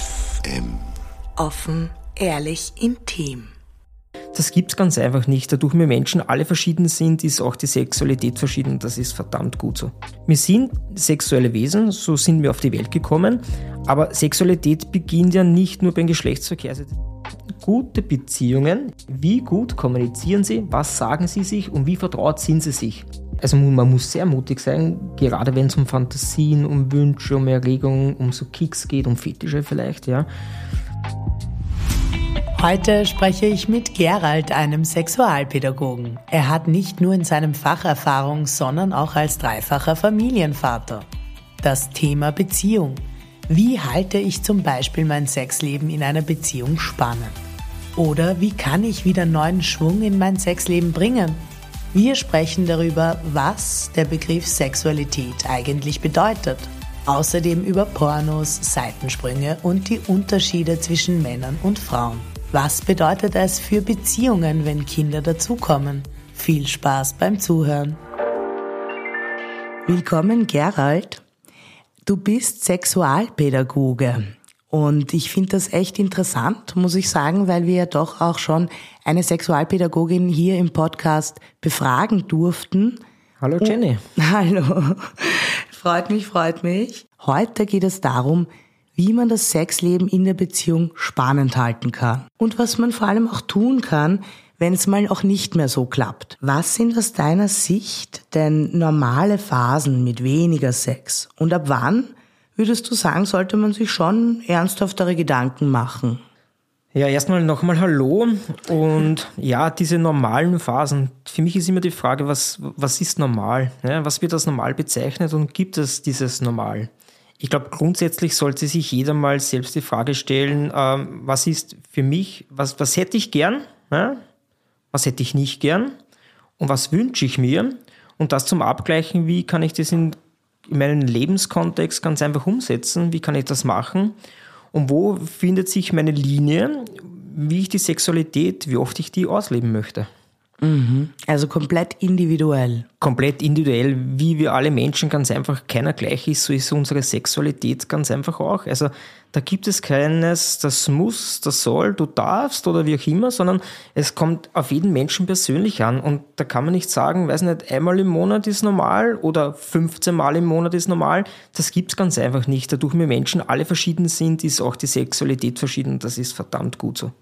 FM. Offen, ehrlich, intim. Das gibt's ganz einfach nicht. Dadurch wir Menschen alle verschieden sind, ist auch die Sexualität verschieden. Das ist verdammt gut so. Wir sind sexuelle Wesen, so sind wir auf die Welt gekommen. Aber Sexualität beginnt ja nicht nur beim Geschlechtsverkehr. Also gute Beziehungen, wie gut kommunizieren sie, was sagen sie sich und wie vertraut sind sie sich. Also man muss sehr mutig sein, gerade wenn es um Fantasien, um Wünsche, um Erregungen, um so Kicks geht, um Fetische vielleicht, ja. Heute spreche ich mit Gerald, einem Sexualpädagogen. Er hat nicht nur in seinem Fach Erfahrung, sondern auch als dreifacher Familienvater. Das Thema Beziehung. Wie halte ich zum Beispiel mein Sexleben in einer Beziehung spannend? Oder wie kann ich wieder neuen Schwung in mein Sexleben bringen? Wir sprechen darüber, was der Begriff Sexualität eigentlich bedeutet. Außerdem über Pornos, Seitensprünge und die Unterschiede zwischen Männern und Frauen. Was bedeutet es für Beziehungen, wenn Kinder dazukommen? Viel Spaß beim Zuhören. Willkommen, Gerald. Du bist Sexualpädagoge. Und ich finde das echt interessant, muss ich sagen, weil wir ja doch auch schon eine Sexualpädagogin hier im Podcast befragen durften. Hallo Jenny. Oh, hallo. Freut mich, freut mich. Heute geht es darum, wie man das Sexleben in der Beziehung spannend halten kann und was man vor allem auch tun kann, wenn es mal auch nicht mehr so klappt. Was sind aus deiner Sicht denn normale Phasen mit weniger Sex und ab wann würdest du sagen, sollte man sich schon ernsthaftere Gedanken machen? Ja, erstmal nochmal Hallo und ja, diese normalen Phasen. Für mich ist immer die Frage, was, was ist normal? Ja, was wird als normal bezeichnet und gibt es dieses Normal? Ich glaube, grundsätzlich sollte sich jeder mal selbst die Frage stellen, ähm, was ist für mich, was, was hätte ich gern, ja? was hätte ich nicht gern und was wünsche ich mir und das zum Abgleichen, wie kann ich das in, in meinen Lebenskontext ganz einfach umsetzen, wie kann ich das machen und wo findet sich meine Linie, wie ich die Sexualität, wie oft ich die ausleben möchte. Mhm. Also komplett individuell. Komplett individuell, wie wir alle Menschen ganz einfach keiner gleich ist, so ist unsere Sexualität ganz einfach auch. Also da gibt es keines, das muss, das soll, du darfst oder wie auch immer, sondern es kommt auf jeden Menschen persönlich an und da kann man nicht sagen, weiß nicht, einmal im Monat ist normal oder 15 Mal im Monat ist normal. Das gibt es ganz einfach nicht. Dadurch wir Menschen alle verschieden sind, ist auch die Sexualität verschieden. Das ist verdammt gut so.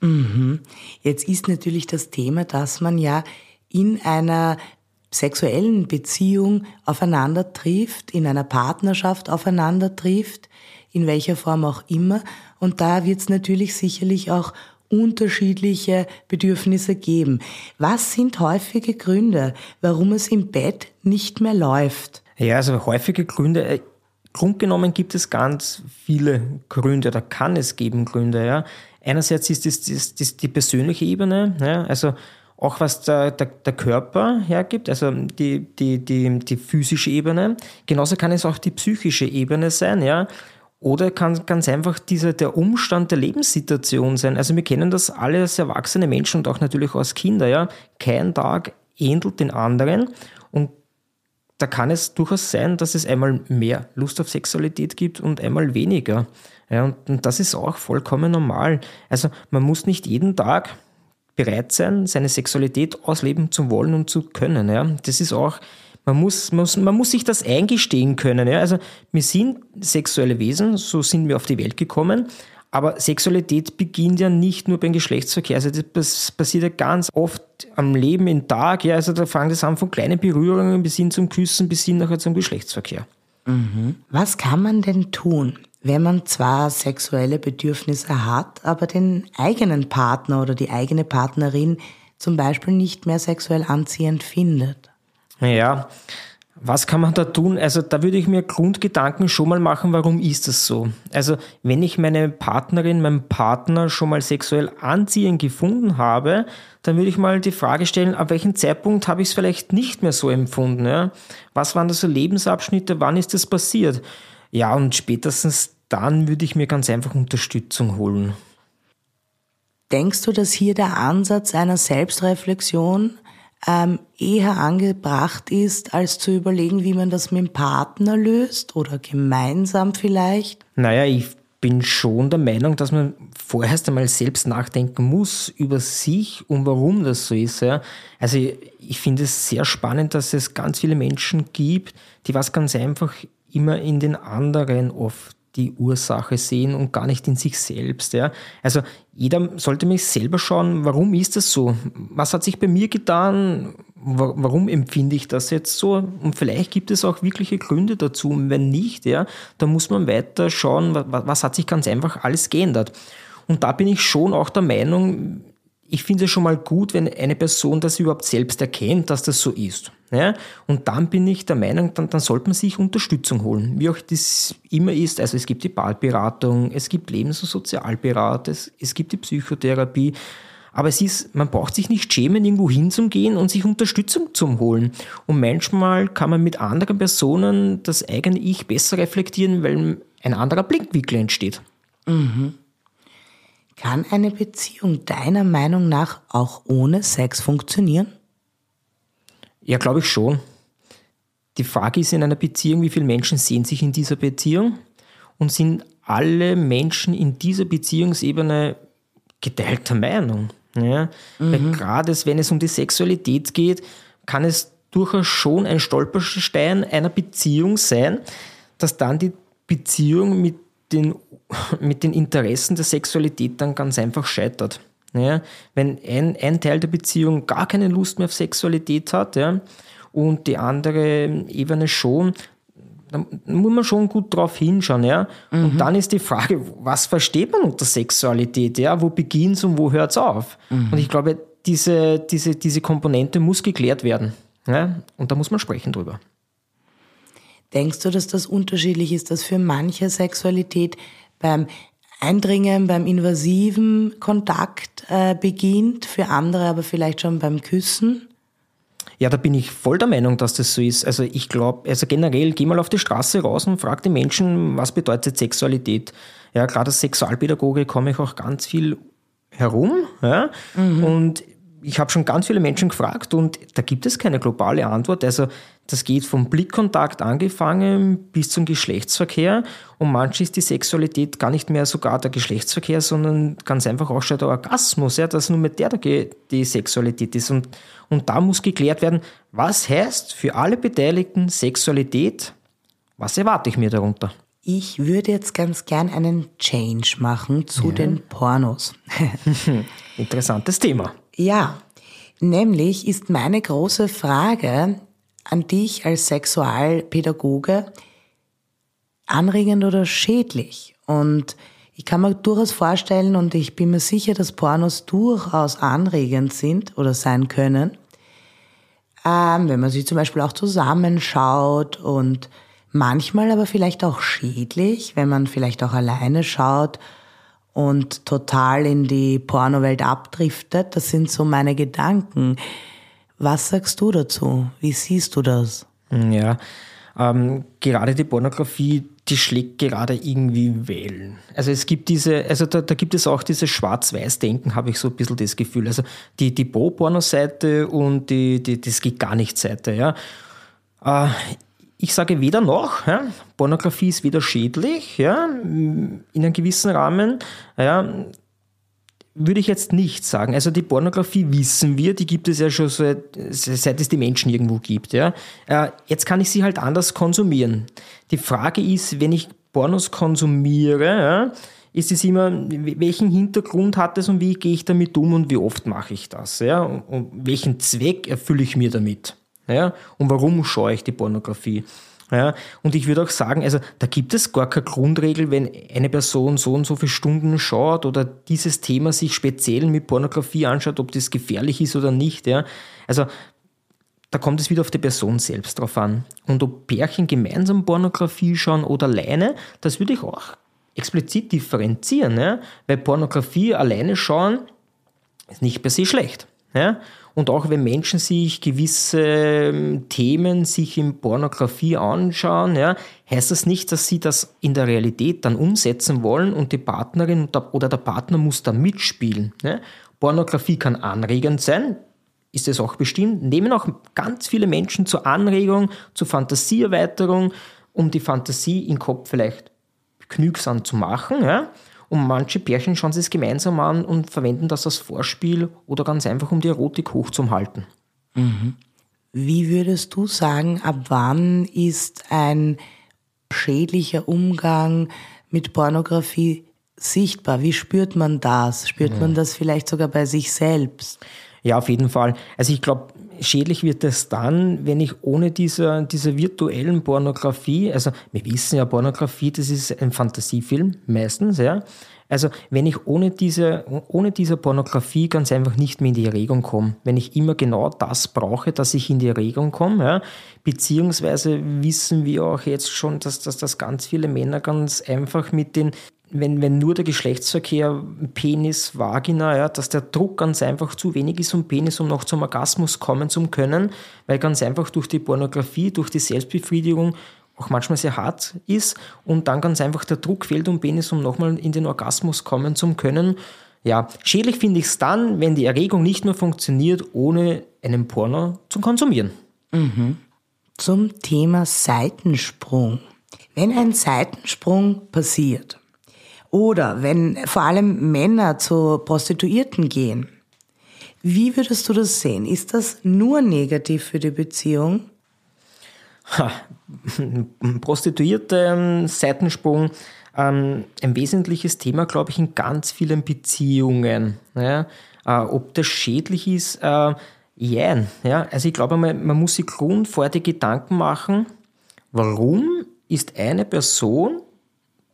Mhm. Jetzt ist natürlich das Thema, dass man ja in einer sexuellen Beziehung aufeinander trifft, in einer Partnerschaft aufeinander trifft, in welcher Form auch immer. Und da wird es natürlich sicherlich auch unterschiedliche Bedürfnisse geben. Was sind häufige Gründe, warum es im Bett nicht mehr läuft? Ja, also häufige Gründe. Äh, grundgenommen gibt es ganz viele Gründe, da kann es geben Gründe, ja. Einerseits ist das, das, das die persönliche Ebene, ja, also auch was der, der, der Körper hergibt, also die, die, die, die physische Ebene. Genauso kann es auch die psychische Ebene sein, ja. Oder kann ganz einfach dieser, der Umstand der Lebenssituation sein. Also wir kennen das alle als erwachsene Menschen und auch natürlich als Kinder, ja. Kein Tag ähnelt den anderen und da kann es durchaus sein, dass es einmal mehr Lust auf Sexualität gibt und einmal weniger. Ja, und, und das ist auch vollkommen normal. Also man muss nicht jeden Tag bereit sein, seine Sexualität ausleben zu wollen und zu können. Ja. Das ist auch, man muss, muss, man muss sich das eingestehen können. Ja. Also wir sind sexuelle Wesen, so sind wir auf die Welt gekommen. Aber Sexualität beginnt ja nicht nur beim Geschlechtsverkehr. Also das passiert ja ganz oft am Leben im Tag. Ja, also da fangen das an von kleinen Berührungen bis hin zum Küssen, bis hin nachher zum Geschlechtsverkehr. Mhm. Was kann man denn tun, wenn man zwar sexuelle Bedürfnisse hat, aber den eigenen Partner oder die eigene Partnerin zum Beispiel nicht mehr sexuell anziehend findet? Ja, was kann man da tun? Also da würde ich mir Grundgedanken schon mal machen, warum ist das so? Also wenn ich meine Partnerin, meinen Partner schon mal sexuell anziehend gefunden habe, dann würde ich mal die Frage stellen, ab welchem Zeitpunkt habe ich es vielleicht nicht mehr so empfunden? Ja? Was waren das so Lebensabschnitte? Wann ist das passiert? Ja, und spätestens dann würde ich mir ganz einfach Unterstützung holen. Denkst du, dass hier der Ansatz einer Selbstreflexion ähm, eher angebracht ist, als zu überlegen, wie man das mit dem Partner löst oder gemeinsam vielleicht? Naja, ich bin schon der Meinung, dass man vorerst einmal selbst nachdenken muss über sich und warum das so ist. Ja. Also ich, ich finde es sehr spannend, dass es ganz viele Menschen gibt, die was ganz einfach immer in den anderen oft die Ursache sehen und gar nicht in sich selbst. Ja. Also jeder sollte mich selber schauen, warum ist das so? Was hat sich bei mir getan? Warum empfinde ich das jetzt so? Und vielleicht gibt es auch wirkliche Gründe dazu. Und wenn nicht, ja, dann muss man weiter schauen, was hat sich ganz einfach alles geändert. Und da bin ich schon auch der Meinung, ich finde es schon mal gut, wenn eine Person das überhaupt selbst erkennt, dass das so ist. Ja? Und dann bin ich der Meinung, dann, dann sollte man sich Unterstützung holen, wie auch das immer ist. Also es gibt die Ballberatung, es gibt Lebens- und Sozialberat, es, es gibt die Psychotherapie. Aber es ist, man braucht sich nicht schämen, irgendwo hinzugehen und sich Unterstützung zu holen. Und manchmal kann man mit anderen Personen das eigene Ich besser reflektieren, weil ein anderer Blickwinkel entsteht. Mhm. Kann eine Beziehung deiner Meinung nach auch ohne Sex funktionieren? Ja, glaube ich schon. Die Frage ist in einer Beziehung, wie viele Menschen sehen sich in dieser Beziehung und sind alle Menschen in dieser Beziehungsebene geteilter Meinung. Ja? Mhm. Weil gerade wenn es um die Sexualität geht, kann es durchaus schon ein Stolperstein einer Beziehung sein, dass dann die Beziehung mit den mit den Interessen der Sexualität dann ganz einfach scheitert. Ja, wenn ein, ein Teil der Beziehung gar keine Lust mehr auf Sexualität hat ja, und die andere Ebene schon, dann muss man schon gut drauf hinschauen. Ja? Mhm. Und dann ist die Frage, was versteht man unter Sexualität? Ja? Wo beginnt es und wo hört es auf? Mhm. Und ich glaube, diese, diese, diese Komponente muss geklärt werden. Ja? Und da muss man sprechen drüber. Denkst du, dass das unterschiedlich ist, dass für manche Sexualität beim Eindringen, beim invasiven Kontakt äh, beginnt, für andere aber vielleicht schon beim Küssen? Ja, da bin ich voll der Meinung, dass das so ist. Also ich glaube, also generell, geh mal auf die Straße raus und frag die Menschen, was bedeutet Sexualität. Ja, gerade als Sexualpädagoge komme ich auch ganz viel herum. Ja? Mhm. Und ich habe schon ganz viele Menschen gefragt und da gibt es keine globale Antwort. Also das geht vom Blickkontakt angefangen bis zum Geschlechtsverkehr und manchmal ist die Sexualität gar nicht mehr sogar der Geschlechtsverkehr, sondern ganz einfach auch schon der Orgasmus, ja, dass nur mit der die Sexualität ist. Und, und da muss geklärt werden, was heißt für alle Beteiligten Sexualität, was erwarte ich mir darunter? Ich würde jetzt ganz gern einen Change machen zu ja. den Pornos. Interessantes Thema. Ja, nämlich ist meine große Frage an dich als Sexualpädagoge anregend oder schädlich? Und ich kann mir durchaus vorstellen und ich bin mir sicher, dass Pornos durchaus anregend sind oder sein können, ähm, wenn man sie zum Beispiel auch zusammenschaut und manchmal aber vielleicht auch schädlich, wenn man vielleicht auch alleine schaut und total in die Pornowelt abdriftet. Das sind so meine Gedanken. Was sagst du dazu? Wie siehst du das? Ja, ähm, gerade die Pornografie, die schlägt gerade irgendwie Wellen. Also es gibt diese, also da, da gibt es auch dieses Schwarz-Weiß-Denken, habe ich so ein bisschen das Gefühl. Also die, die Pro-Porno-Seite und die, die, das geht gar nicht Seite, ja. Äh, ich sage weder noch, ja, Pornografie ist weder schädlich, ja, in einem gewissen Rahmen, ja, würde ich jetzt nicht sagen. Also die Pornografie wissen wir, die gibt es ja schon seit, seit es die Menschen irgendwo gibt. Ja. Äh, jetzt kann ich sie halt anders konsumieren. Die Frage ist, wenn ich Pornos konsumiere, ist es immer, welchen Hintergrund hat es und wie gehe ich damit um und wie oft mache ich das? Ja? Und welchen Zweck erfülle ich mir damit? Ja? Und warum schaue ich die Pornografie? Ja, und ich würde auch sagen, also da gibt es gar keine Grundregel, wenn eine Person so und so viele Stunden schaut oder dieses Thema sich speziell mit Pornografie anschaut, ob das gefährlich ist oder nicht. Ja. Also da kommt es wieder auf die Person selbst drauf an. Und ob Pärchen gemeinsam Pornografie schauen oder alleine, das würde ich auch explizit differenzieren. Ja. Weil Pornografie alleine schauen ist nicht per se schlecht. Ja? Und auch wenn Menschen sich gewisse ähm, Themen sich in Pornografie anschauen, ja, heißt das nicht, dass sie das in der Realität dann umsetzen wollen und die Partnerin oder der Partner muss da mitspielen. Ja. Pornografie kann anregend sein, ist es auch bestimmt, nehmen auch ganz viele Menschen zur Anregung, zur Fantasieerweiterung, um die Fantasie im Kopf vielleicht genügsam zu machen. Ja? Und manche Pärchen schauen sich es gemeinsam an und verwenden das als Vorspiel oder ganz einfach, um die Erotik hochzuhalten. Mhm. Wie würdest du sagen, ab wann ist ein schädlicher Umgang mit Pornografie sichtbar? Wie spürt man das? Spürt mhm. man das vielleicht sogar bei sich selbst? Ja, auf jeden Fall. Also ich glaube, schädlich wird es dann, wenn ich ohne diese, diese virtuellen Pornografie, also wir wissen ja, Pornografie, das ist ein Fantasiefilm meistens, ja. Also wenn ich ohne diese, ohne diese Pornografie ganz einfach nicht mehr in die Erregung komme, wenn ich immer genau das brauche, dass ich in die Erregung komme, ja, beziehungsweise wissen wir auch jetzt schon, dass, dass ganz viele Männer ganz einfach mit den wenn, wenn nur der Geschlechtsverkehr Penis, Vagina, ja, dass der Druck ganz einfach zu wenig ist um Penis, um noch zum Orgasmus kommen zu können, weil ganz einfach durch die Pornografie, durch die Selbstbefriedigung auch manchmal sehr hart ist und dann ganz einfach der Druck fehlt um Penis, um nochmal in den Orgasmus kommen zu können. Ja, schädlich finde ich es dann, wenn die Erregung nicht mehr funktioniert, ohne einen Porno zu konsumieren. Mhm. Zum Thema Seitensprung. Wenn ein Seitensprung passiert oder wenn vor allem Männer zu Prostituierten gehen, wie würdest du das sehen? Ist das nur negativ für die Beziehung? Ha, Prostituierte, ähm, Seitensprung, ähm, ein wesentliches Thema, glaube ich, in ganz vielen Beziehungen. Ja? Äh, ob das schädlich ist, äh, ja, ja. Also ich glaube, man, man muss sich grundvorher Gedanken machen, warum ist eine Person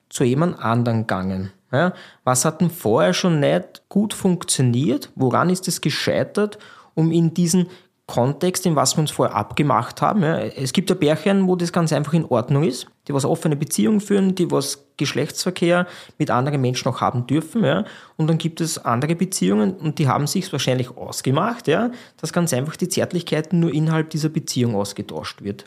zu jemand anderen gegangen? Ja? Was hat denn vorher schon nicht gut funktioniert? Woran ist es gescheitert, um in diesen Kontext, in was wir uns vorher abgemacht haben. Ja. Es gibt ja Bärchen, wo das ganz einfach in Ordnung ist, die was offene Beziehungen führen, die was Geschlechtsverkehr mit anderen Menschen auch haben dürfen. Ja. Und dann gibt es andere Beziehungen und die haben sich wahrscheinlich ausgemacht, ja, dass ganz einfach die Zärtlichkeiten nur innerhalb dieser Beziehung ausgetauscht wird.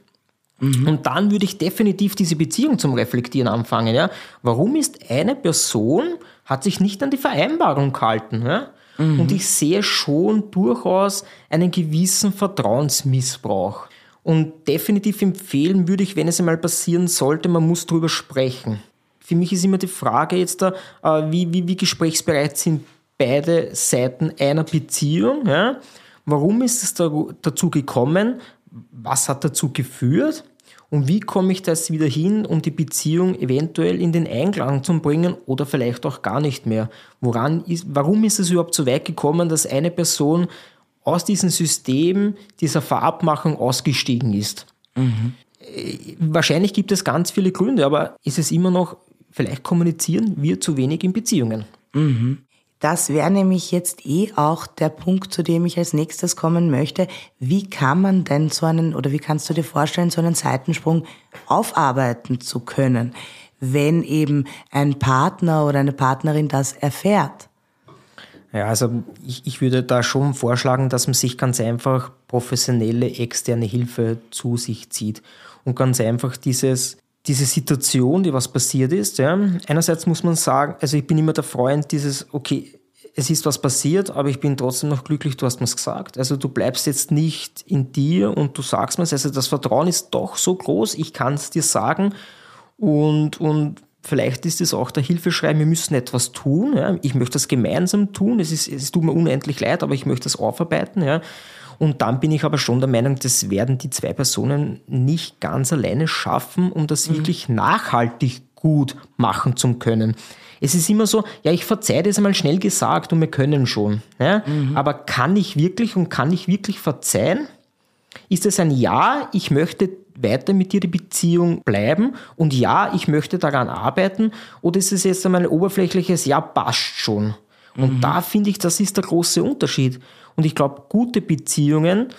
Mhm. Und dann würde ich definitiv diese Beziehung zum Reflektieren anfangen. Ja. Warum ist eine Person, hat sich nicht an die Vereinbarung gehalten? Ja? Mhm. Und ich sehe schon durchaus einen gewissen Vertrauensmissbrauch. Und definitiv empfehlen würde ich, wenn es einmal passieren sollte, man muss darüber sprechen. Für mich ist immer die Frage jetzt da, äh, wie, wie, wie gesprächsbereit sind beide Seiten einer Beziehung. Ja? Warum ist es da, dazu gekommen? Was hat dazu geführt? Und wie komme ich das wieder hin, um die Beziehung eventuell in den Einklang zu bringen oder vielleicht auch gar nicht mehr? Woran ist, warum ist es überhaupt so weit gekommen, dass eine Person aus diesem System dieser Verabmachung ausgestiegen ist? Mhm. Wahrscheinlich gibt es ganz viele Gründe, aber ist es immer noch, vielleicht kommunizieren wir zu wenig in Beziehungen. Mhm. Das wäre nämlich jetzt eh auch der Punkt, zu dem ich als nächstes kommen möchte. Wie kann man denn so einen, oder wie kannst du dir vorstellen, so einen Seitensprung aufarbeiten zu können, wenn eben ein Partner oder eine Partnerin das erfährt? Ja, also ich, ich würde da schon vorschlagen, dass man sich ganz einfach professionelle externe Hilfe zu sich zieht und ganz einfach dieses diese Situation, die was passiert ist, ja, einerseits muss man sagen, also ich bin immer der Freund dieses, okay, es ist was passiert, aber ich bin trotzdem noch glücklich, du hast mir's gesagt. Also du bleibst jetzt nicht in dir und du sagst mir's. Also das Vertrauen ist doch so groß, ich kann es dir sagen. Und, und vielleicht ist es auch der Hilfeschrei, wir müssen etwas tun. Ja. Ich möchte das gemeinsam tun. Es, ist, es tut mir unendlich leid, aber ich möchte das aufarbeiten. Ja. Und dann bin ich aber schon der Meinung, das werden die zwei Personen nicht ganz alleine schaffen, um das mhm. wirklich nachhaltig gut machen zu können. Es ist immer so, ja, ich verzeihe das einmal schnell gesagt und wir können schon. Ja? Mhm. Aber kann ich wirklich und kann ich wirklich verzeihen? Ist es ein Ja, ich möchte weiter mit dir die Beziehung bleiben und ja, ich möchte daran arbeiten? Oder ist es jetzt einmal ein oberflächliches Ja, passt schon? Und mhm. da finde ich, das ist der große Unterschied. Und ich glaube, gute Beziehungen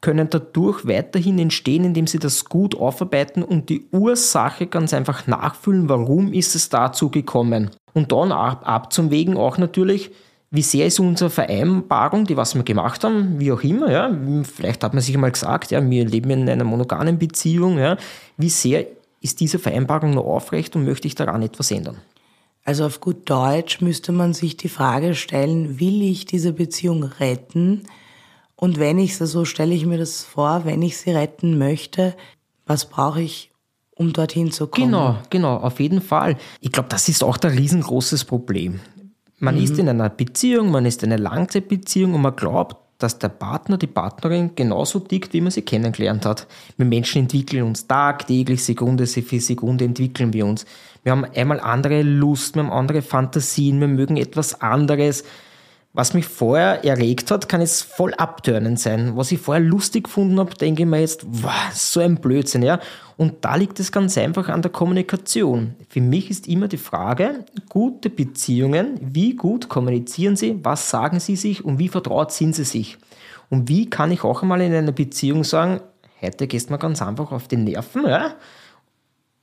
können dadurch weiterhin entstehen, indem sie das gut aufarbeiten und die Ursache ganz einfach nachfühlen, warum ist es dazu gekommen. Und dann ab, ab zum Wegen auch natürlich, wie sehr ist unsere Vereinbarung, die was wir gemacht haben, wie auch immer, ja, vielleicht hat man sich einmal gesagt, ja, wir leben in einer monogamen Beziehung, ja, wie sehr ist diese Vereinbarung noch aufrecht und möchte ich daran etwas ändern? Also auf gut Deutsch müsste man sich die Frage stellen, will ich diese Beziehung retten? Und wenn ich sie, so stelle ich mir das vor, wenn ich sie retten möchte, was brauche ich, um dorthin zu kommen. Genau, genau, auf jeden Fall. Ich glaube, das ist auch ein riesengroßes Problem. Man mhm. ist in einer Beziehung, man ist in einer Langzeitbeziehung und man glaubt, dass der Partner, die Partnerin genauso tickt, wie man sie kennengelernt hat. Wir Menschen entwickeln uns tagtäglich, Sekunde für Sekunde entwickeln wir uns. Wir haben einmal andere Lust, wir haben andere Fantasien, wir mögen etwas anderes. Was mich vorher erregt hat, kann jetzt voll abtörnend sein. Was ich vorher lustig gefunden habe, denke ich mir jetzt, wow, so ein Blödsinn, ja. Und da liegt es ganz einfach an der Kommunikation. Für mich ist immer die Frage, gute Beziehungen, wie gut kommunizieren sie, was sagen sie sich und wie vertraut sind sie sich? Und wie kann ich auch einmal in einer Beziehung sagen, heute gehst du mir ganz einfach auf die Nerven, ja?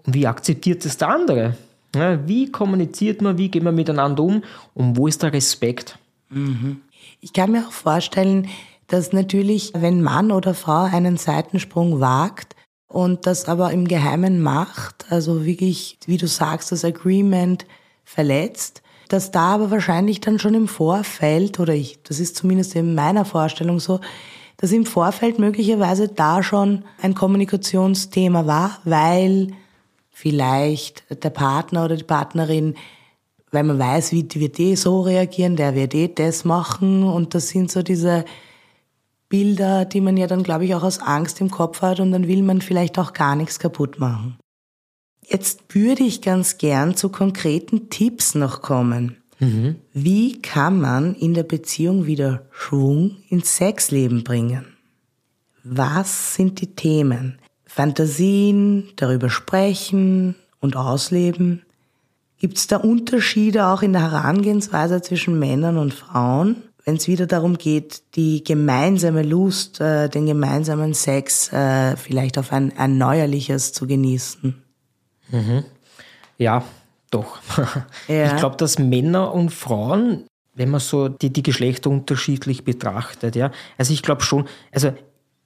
Und wie akzeptiert es der andere? Ja, wie kommuniziert man, wie geht man miteinander um und wo ist der Respekt? Mhm. Ich kann mir auch vorstellen, dass natürlich, wenn Mann oder Frau einen Seitensprung wagt und das aber im Geheimen macht, also wirklich, wie du sagst, das Agreement verletzt, dass da aber wahrscheinlich dann schon im Vorfeld, oder ich, das ist zumindest in meiner Vorstellung so, dass im Vorfeld möglicherweise da schon ein Kommunikationsthema war, weil vielleicht der Partner oder die Partnerin weil man weiß, wie wird die so reagieren, der wird eh das machen und das sind so diese Bilder, die man ja dann, glaube ich, auch aus Angst im Kopf hat und dann will man vielleicht auch gar nichts kaputt machen. Jetzt würde ich ganz gern zu konkreten Tipps noch kommen. Mhm. Wie kann man in der Beziehung wieder Schwung ins Sexleben bringen? Was sind die Themen? Fantasien, darüber sprechen und ausleben? Gibt es da Unterschiede auch in der Herangehensweise zwischen Männern und Frauen, wenn es wieder darum geht, die gemeinsame Lust, äh, den gemeinsamen Sex äh, vielleicht auf ein erneuerliches zu genießen? Mhm. Ja, doch. Ja. Ich glaube, dass Männer und Frauen, wenn man so die, die Geschlechter unterschiedlich betrachtet, ja, also ich glaube schon, also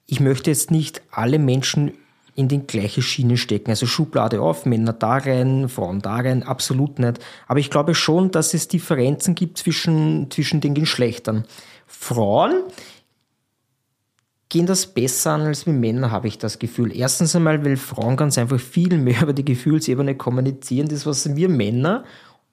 ich möchte jetzt nicht alle Menschen in die gleiche Schiene stecken. Also Schublade auf, Männer da rein, Frauen da rein, absolut nicht. Aber ich glaube schon, dass es Differenzen gibt zwischen, zwischen den Geschlechtern. Frauen gehen das besser an als wir Männer, habe ich das Gefühl. Erstens einmal, weil Frauen ganz einfach viel mehr über die Gefühlsebene kommunizieren, das was wir Männer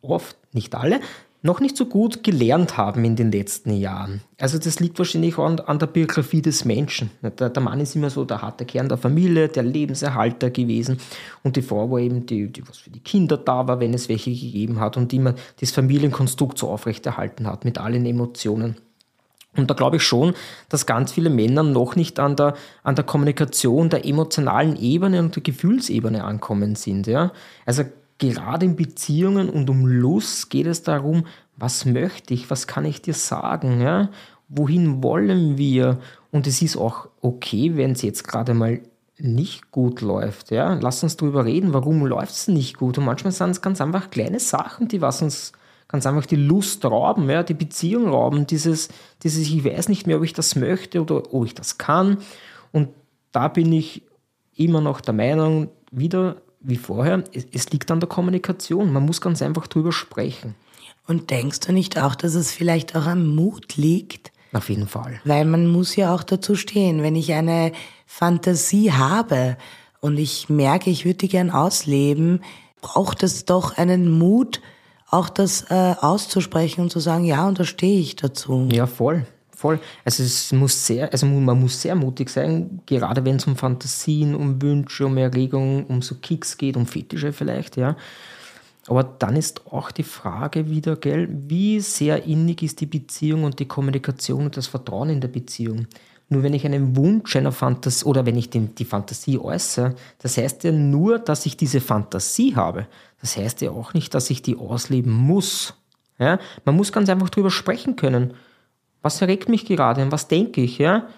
oft, nicht alle, noch nicht so gut gelernt haben in den letzten Jahren. Also das liegt wahrscheinlich an, an der Biografie des Menschen. Der, der, Mann ist immer so der harte Kern der Familie, der Lebenserhalter gewesen und die Frau war eben die, die was für die Kinder da war, wenn es welche gegeben hat und die immer das Familienkonstrukt so aufrechterhalten hat mit allen Emotionen. Und da glaube ich schon, dass ganz viele Männer noch nicht an der, an der Kommunikation der emotionalen Ebene und der Gefühlsebene ankommen sind. Ja? Also gerade in Beziehungen und um Lust geht es darum, was möchte ich, was kann ich dir sagen, ja? wohin wollen wir? Und es ist auch okay, wenn es jetzt gerade mal nicht gut läuft. Ja? Lass uns darüber reden, warum läuft es nicht gut. Und manchmal sind es ganz einfach kleine Sachen, die was uns ganz einfach die Lust rauben, ja? die Beziehung rauben, dieses, dieses, ich weiß nicht mehr, ob ich das möchte oder ob ich das kann. Und da bin ich immer noch der Meinung, wieder wie vorher, es, es liegt an der Kommunikation. Man muss ganz einfach drüber sprechen. Und denkst du nicht auch, dass es vielleicht auch am Mut liegt? Auf jeden Fall. Weil man muss ja auch dazu stehen. Wenn ich eine Fantasie habe und ich merke, ich würde die gern ausleben, braucht es doch einen Mut, auch das äh, auszusprechen und zu sagen, ja, und da stehe ich dazu. Ja, voll voll. Also es muss sehr, also man muss sehr mutig sein, gerade wenn es um Fantasien, um Wünsche, um Erregungen, um so Kicks geht, um Fetische vielleicht, ja. Aber dann ist auch die Frage wieder, gell, wie sehr innig ist die Beziehung und die Kommunikation und das Vertrauen in der Beziehung. Nur wenn ich einen Wunsch einer Fantasie oder wenn ich den, die Fantasie äußere, das heißt ja nur, dass ich diese Fantasie habe. Das heißt ja auch nicht, dass ich die ausleben muss. Ja? Man muss ganz einfach drüber sprechen können. Was erregt mich gerade und was denke ich? Ja?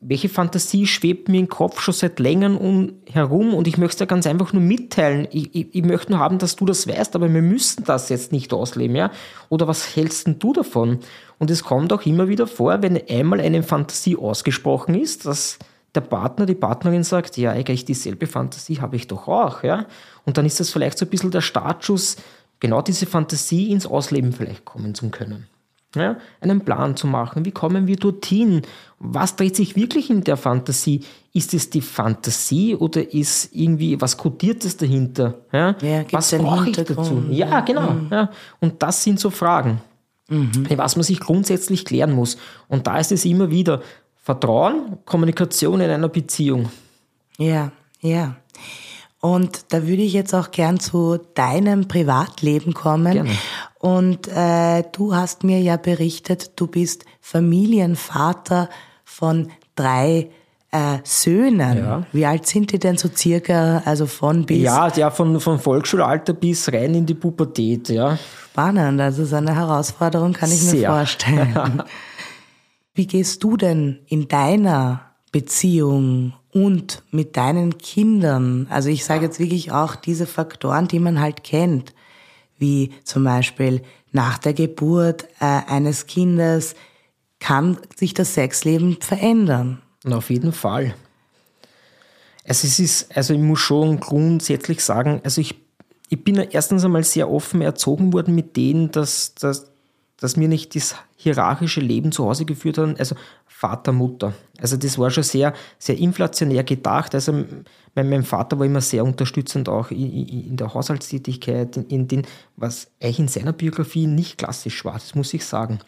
Welche Fantasie schwebt mir im Kopf schon seit längerem herum und ich möchte es dir ganz einfach nur mitteilen. Ich, ich, ich, möchte nur haben, dass du das weißt, aber wir müssen das jetzt nicht ausleben. Ja? Oder was hältst denn du davon? Und es kommt auch immer wieder vor, wenn einmal eine Fantasie ausgesprochen ist, dass der Partner, die Partnerin sagt, ja, eigentlich dieselbe Fantasie habe ich doch auch. Ja? Und dann ist das vielleicht so ein bisschen der Startschuss, genau diese Fantasie ins Ausleben vielleicht kommen zu können. Ja, einen Plan zu machen. Wie kommen wir dorthin? Was dreht sich wirklich in der Fantasie? Ist es die Fantasie oder ist irgendwie was Kodiertes dahinter? Ja, ja was brauche ich dazu? Ja, genau. Mhm. Ja. Und das sind so Fragen, mhm. was man sich grundsätzlich klären muss. Und da ist es immer wieder Vertrauen, Kommunikation in einer Beziehung. Ja, ja. Und da würde ich jetzt auch gern zu deinem Privatleben kommen. Gerne. Und äh, du hast mir ja berichtet, du bist Familienvater von drei äh, Söhnen. Ja. Wie alt sind die denn so circa? Also von bis? Ja, ja von, von Volksschulalter bis rein in die Pubertät, ja. Spannend, also so eine Herausforderung kann ich Sehr. mir vorstellen. Wie gehst du denn in deiner Beziehung und mit deinen Kindern, also ich sage jetzt wirklich auch diese Faktoren, die man halt kennt, wie zum Beispiel nach der Geburt äh, eines Kindes, kann sich das Sexleben verändern. Und auf jeden Fall. Also es ist, also ich muss schon grundsätzlich sagen, also ich, ich bin erstens einmal sehr offen erzogen worden mit denen, dass, dass, dass mir nicht das hierarchische Leben zu Hause geführt haben, also Vater, Mutter. Also das war schon sehr, sehr inflationär gedacht. Also mein, mein Vater war immer sehr unterstützend auch in, in der Haushaltstätigkeit, in, in, den, was eigentlich in seiner Biografie nicht klassisch war, das muss ich sagen.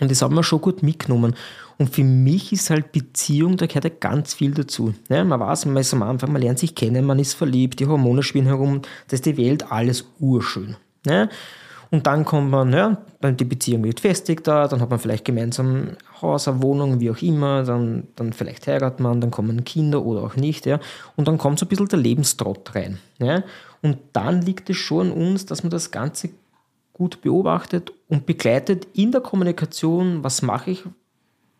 Und das haben wir schon gut mitgenommen. Und für mich ist halt Beziehung, da gehört ja ganz viel dazu. Ja, man weiß, man ist am Anfang, man lernt sich kennen, man ist verliebt, die Hormone spielen herum, das ist die Welt, alles urschön. Ja? Und dann kommt man, ja, die Beziehung wird festigter, dann hat man vielleicht gemeinsam Haus, eine Wohnung, wie auch immer, dann, dann vielleicht heiratet man, dann kommen Kinder oder auch nicht, ja. Und dann kommt so ein bisschen der Lebenstrott rein. Ja? Und dann liegt es schon an uns, dass man das Ganze gut beobachtet und begleitet in der Kommunikation, was mache ich,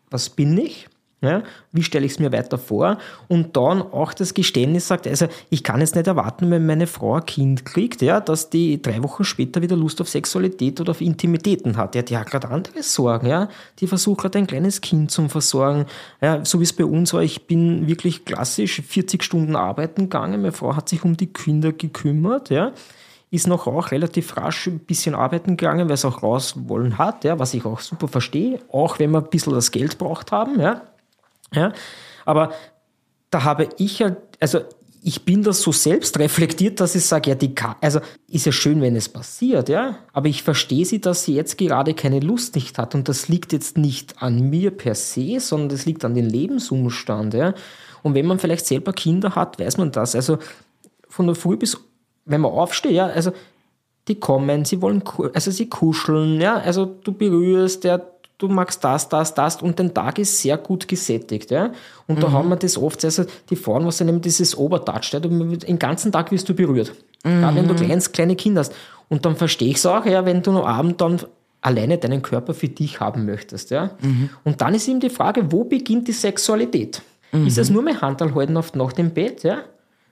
was bin ich, ja, wie stelle ich es mir weiter vor? Und dann auch das Geständnis sagt, also ich kann jetzt nicht erwarten, wenn meine Frau ein Kind kriegt, ja, dass die drei Wochen später wieder Lust auf Sexualität oder auf Intimitäten hat. Ja, die hat gerade andere Sorgen, ja. Die versucht gerade ein kleines Kind zum Versorgen. Ja, so wie es bei uns war, ich bin wirklich klassisch 40 Stunden arbeiten gegangen. Meine Frau hat sich um die Kinder gekümmert, ja ist noch auch relativ rasch ein bisschen arbeiten gegangen, weil es auch raus wollen hat, ja, was ich auch super verstehe, auch wenn wir ein bisschen das Geld braucht haben. Ja. Ja? Aber da habe ich halt, also ich bin da so selbst reflektiert, dass ich sage, ja, die Ka also ist ja schön, wenn es passiert, ja, aber ich verstehe sie, dass sie jetzt gerade keine Lust nicht hat und das liegt jetzt nicht an mir per se, sondern das liegt an den Lebensumstand, ja. Und wenn man vielleicht selber Kinder hat, weiß man das. Also von der Früh bis, wenn man aufsteht, ja, also die kommen, sie wollen, also sie kuscheln, ja, also du berührst, ja, du magst das, das, das und dein Tag ist sehr gut gesättigt. Ja? Und mhm. da haben wir das oft, also die Frauen, was sie nehmen, dieses Obertouch, ja? den ganzen Tag wirst du berührt. Mhm. Gerade wenn du kleines, kleine Kinder hast. Und dann verstehe ich es auch, ja, wenn du am Abend dann alleine deinen Körper für dich haben möchtest. Ja? Mhm. Und dann ist eben die Frage, wo beginnt die Sexualität? Ist das nur mein Handel halten auf nach dem Bett? Ja?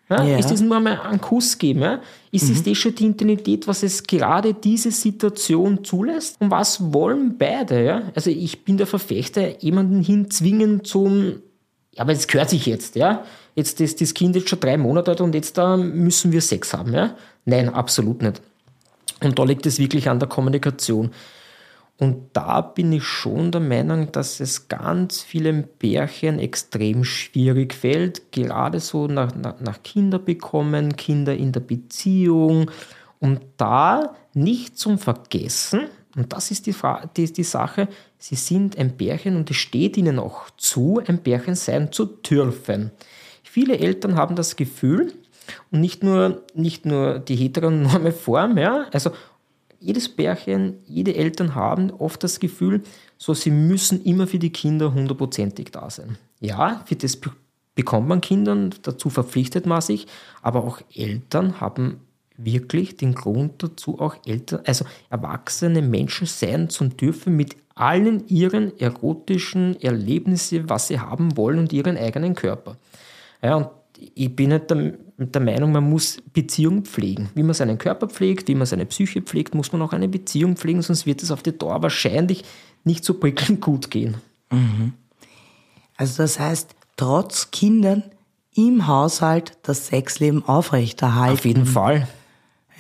Ja? Ja. Ist es nur einmal einen Kuss geben? Ja? Ist mhm. es das schon die Intimität, was es gerade diese Situation zulässt? Und was wollen beide? Ja? Also ich bin der Verfechter, jemanden hinzwingen zum, ja, aber das gehört sich jetzt, ja. Jetzt ist das Kind jetzt schon drei Monate alt und jetzt da müssen wir Sex haben, ja. Nein, absolut nicht. Und da liegt es wirklich an der Kommunikation. Und da bin ich schon der Meinung, dass es ganz vielen Pärchen extrem schwierig fällt, gerade so nach, nach, nach Kinder bekommen, Kinder in der Beziehung. Und da nicht zum Vergessen, und das ist die, die, die Sache, sie sind ein Pärchen und es steht ihnen auch zu, ein Pärchen sein zu dürfen. Viele Eltern haben das Gefühl, und nicht nur, nicht nur die heteronorme Form, ja, also jedes Pärchen, jede Eltern haben oft das Gefühl, so sie müssen immer für die Kinder hundertprozentig da sein. Ja, für das bekommt man Kindern, dazu verpflichtet man sich, aber auch Eltern haben wirklich den Grund dazu, auch Eltern, also erwachsene Menschen sein zu dürfen mit allen ihren erotischen Erlebnissen, was sie haben wollen und ihren eigenen Körper. Ja, und ich bin nicht der, der, Meinung, man muss Beziehung pflegen. Wie man seinen Körper pflegt, wie man seine Psyche pflegt, muss man auch eine Beziehung pflegen, sonst wird es auf die Dauer wahrscheinlich nicht so prickelnd gut gehen. Mhm. Also das heißt, trotz Kindern im Haushalt das Sexleben aufrechterhalten. Auf jeden Fall.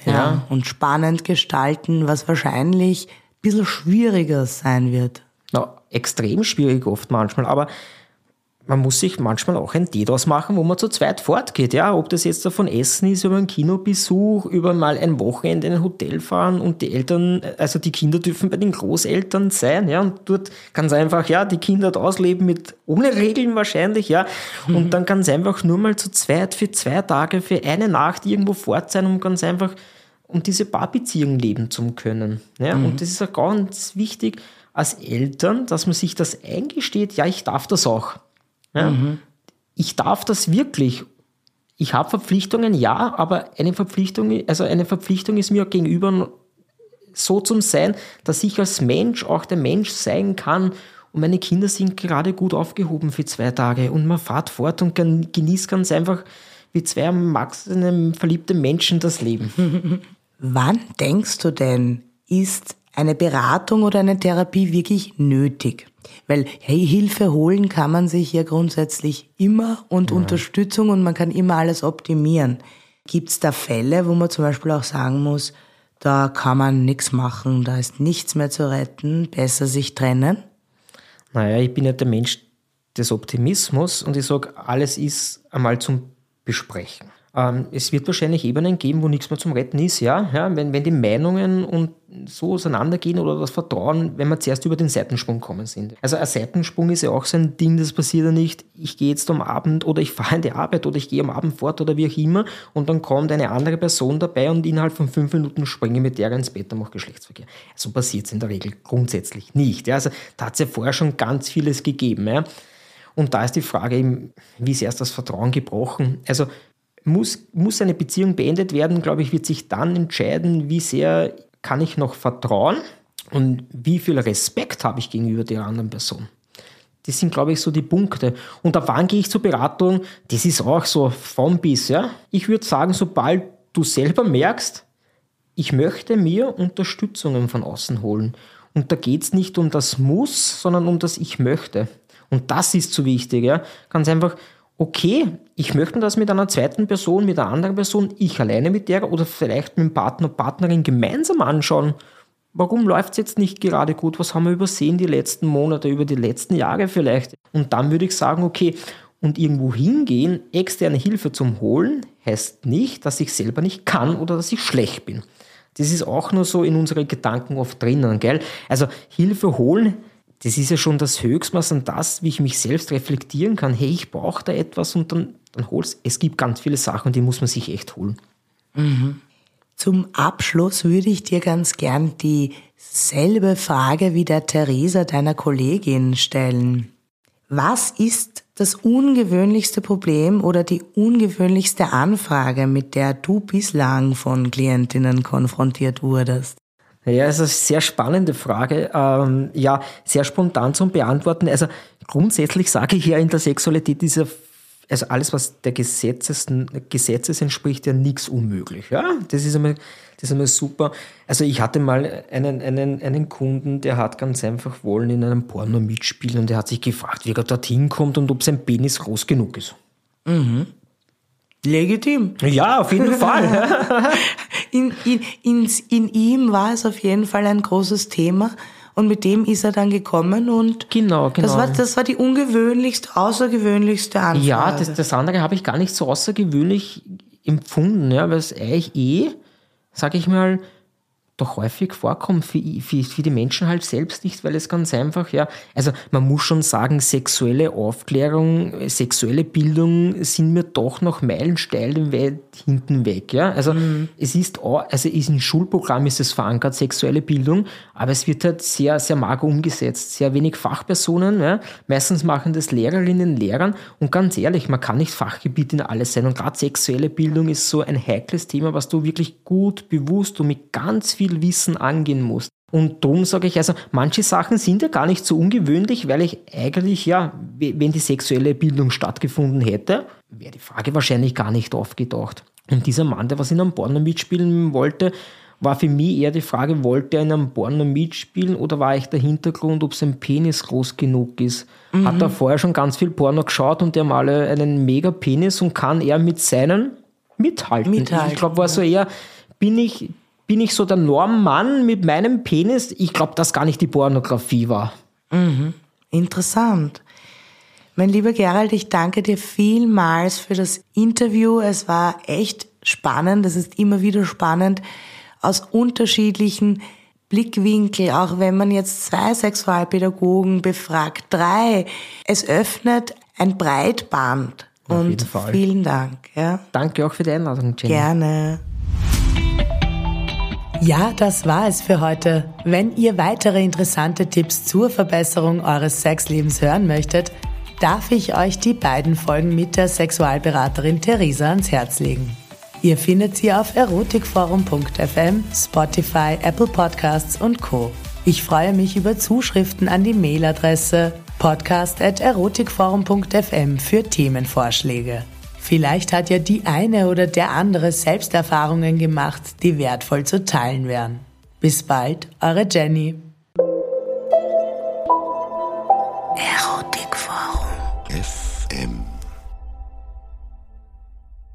Ja, ja. Und spannend gestalten, was wahrscheinlich bisschen schwieriger sein wird. Na, extrem schwierig oft manchmal, aber man muss sich manchmal auch ein Date ausmachen, wo man zu zweit fortgeht. Ja, ob das jetzt davon Essen ist, über einen Kinobesuch, über mal ein Wochenende in ein Hotel fahren und die Eltern, also die Kinder dürfen bei den Großeltern sein. Ja, und dort kann es einfach, ja, die Kinder ausleben mit, ohne Regeln wahrscheinlich, ja. Und mhm. dann kann es einfach nur mal zu zweit für zwei Tage, für eine Nacht irgendwo fort sein, um ganz einfach, um diese Paarbeziehung leben zu können. Ja, mhm. und das ist auch ganz wichtig als Eltern, dass man sich das eingesteht, ja, ich darf das auch. Ja? Mhm. Ich darf das wirklich. Ich habe Verpflichtungen, ja, aber eine Verpflichtung, also eine Verpflichtung ist mir gegenüber so zum Sein, dass ich als Mensch auch der Mensch sein kann und meine Kinder sind gerade gut aufgehoben für zwei Tage und man fährt fort und genießt ganz einfach wie zwei erwachsene, verliebte Menschen das Leben. Wann denkst du denn, ist eine Beratung oder eine Therapie wirklich nötig? Weil hey, Hilfe holen kann man sich ja grundsätzlich immer und ja. Unterstützung und man kann immer alles optimieren. Gibt es da Fälle, wo man zum Beispiel auch sagen muss, da kann man nichts machen, da ist nichts mehr zu retten, besser sich trennen? Naja, ich bin ja der Mensch des Optimismus und ich sage, alles ist einmal zum Besprechen. Ähm, es wird wahrscheinlich Ebenen geben, wo nichts mehr zum Retten ist, ja. ja wenn, wenn die Meinungen und so auseinandergehen oder das Vertrauen, wenn wir zuerst über den Seitensprung kommen sind. Also ein Seitensprung ist ja auch so ein Ding, das passiert ja nicht, ich gehe jetzt am Abend oder ich fahre in die Arbeit oder ich gehe am Abend fort oder wie auch immer und dann kommt eine andere Person dabei und innerhalb von fünf Minuten springe ich mit der ins Bett und mache Geschlechtsverkehr. So passiert es in der Regel grundsätzlich nicht. Ja. Also da hat es ja vorher schon ganz vieles gegeben. Ja. Und da ist die Frage eben, wie ist erst das Vertrauen gebrochen? Also muss, muss eine Beziehung beendet werden, glaube ich, wird sich dann entscheiden, wie sehr kann ich noch vertrauen und wie viel Respekt habe ich gegenüber der anderen Person. Das sind, glaube ich, so die Punkte. Und ab wann gehe ich zur Beratung? Das ist auch so von bis. Ja? Ich würde sagen, sobald du selber merkst, ich möchte mir Unterstützungen von außen holen. Und da geht es nicht um das Muss, sondern um das Ich möchte. Und das ist so wichtig. Ja? Ganz einfach, okay, ich möchte das mit einer zweiten Person, mit einer anderen Person, ich alleine mit der oder vielleicht mit dem Partner, Partnerin gemeinsam anschauen. Warum läuft es jetzt nicht gerade gut? Was haben wir übersehen die letzten Monate, über die letzten Jahre vielleicht? Und dann würde ich sagen, okay, und irgendwo hingehen, externe Hilfe zum Holen, heißt nicht, dass ich selber nicht kann oder dass ich schlecht bin. Das ist auch nur so in unseren Gedanken oft drinnen, gell? Also Hilfe holen das ist ja schon das Höchstmaß an das, wie ich mich selbst reflektieren kann. Hey, ich brauche da etwas und dann, dann hol's. Es gibt ganz viele Sachen, die muss man sich echt holen. Mhm. Zum Abschluss würde ich dir ganz gern dieselbe Frage wie der Theresa, deiner Kollegin, stellen. Was ist das ungewöhnlichste Problem oder die ungewöhnlichste Anfrage, mit der du bislang von Klientinnen konfrontiert wurdest? Ja, das ist eine sehr spannende Frage. Ähm, ja, sehr spontan zum Beantworten. Also grundsätzlich sage ich ja in der Sexualität dieser also alles, was der Gesetzes, Gesetzes entspricht, ja nichts unmöglich. Ja, das ist einmal, das ist einmal super. Also ich hatte mal einen, einen, einen Kunden, der hat ganz einfach wollen in einem Porno mitspielen und der hat sich gefragt, wie er dorthin kommt und ob sein Penis groß genug ist. Mhm. Legitim. Ja, auf jeden Fall. in, in, in, in ihm war es auf jeden Fall ein großes Thema. Und mit dem ist er dann gekommen und genau, genau. Das, war, das war die ungewöhnlichste, außergewöhnlichste Anfrage. Ja, das, das andere habe ich gar nicht so außergewöhnlich empfunden, ja, weil es eigentlich eh, sage ich mal, doch häufig vorkommt für, für, für die Menschen halt selbst nicht, weil es ganz einfach, ja, also man muss schon sagen, sexuelle Aufklärung, sexuelle Bildung sind mir doch noch meilensteil weit hinten weg, ja. Also mhm. es ist auch, also ist im Schulprogramm ist es verankert, sexuelle Bildung, aber es wird halt sehr, sehr mager umgesetzt, sehr wenig Fachpersonen, ja. Meistens machen das Lehrerinnen, Lehrern und ganz ehrlich, man kann nicht Fachgebiet in alles sein und gerade sexuelle Bildung ist so ein heikles Thema, was du wirklich gut, bewusst und mit ganz viel viel Wissen angehen musst. Und darum sage ich, also manche Sachen sind ja gar nicht so ungewöhnlich, weil ich eigentlich, ja, wenn die sexuelle Bildung stattgefunden hätte, wäre die Frage wahrscheinlich gar nicht aufgetaucht. Und dieser Mann, der was in einem Porno mitspielen wollte, war für mich eher die Frage, wollte er in einem Porno mitspielen oder war ich der Hintergrund, ob sein Penis groß genug ist? Mhm. Hat er vorher schon ganz viel Porno geschaut und der mal einen mega Penis und kann er mit seinen mithalten? mithalten. Ich glaube, war so eher, bin ich, bin ich so der Normmann mit meinem Penis? Ich glaube, dass gar nicht die Pornografie war. Mhm. Interessant. Mein lieber Gerald, ich danke dir vielmals für das Interview. Es war echt spannend. Es ist immer wieder spannend aus unterschiedlichen Blickwinkel, auch wenn man jetzt zwei Sexualpädagogen befragt, drei. Es öffnet ein Breitband. Auf und vielen Dank. Ja. Danke auch für die Einladung, Jenny. Gerne. Ja, das war es für heute. Wenn ihr weitere interessante Tipps zur Verbesserung eures Sexlebens hören möchtet, darf ich euch die beiden Folgen mit der Sexualberaterin Theresa ans Herz legen. Ihr findet sie auf erotikforum.fm, Spotify, Apple Podcasts und Co. Ich freue mich über Zuschriften an die Mailadresse podcast.erotikforum.fm für Themenvorschläge. Vielleicht hat ja die eine oder der andere Selbsterfahrungen gemacht, die wertvoll zu teilen wären. Bis bald, eure Jenny.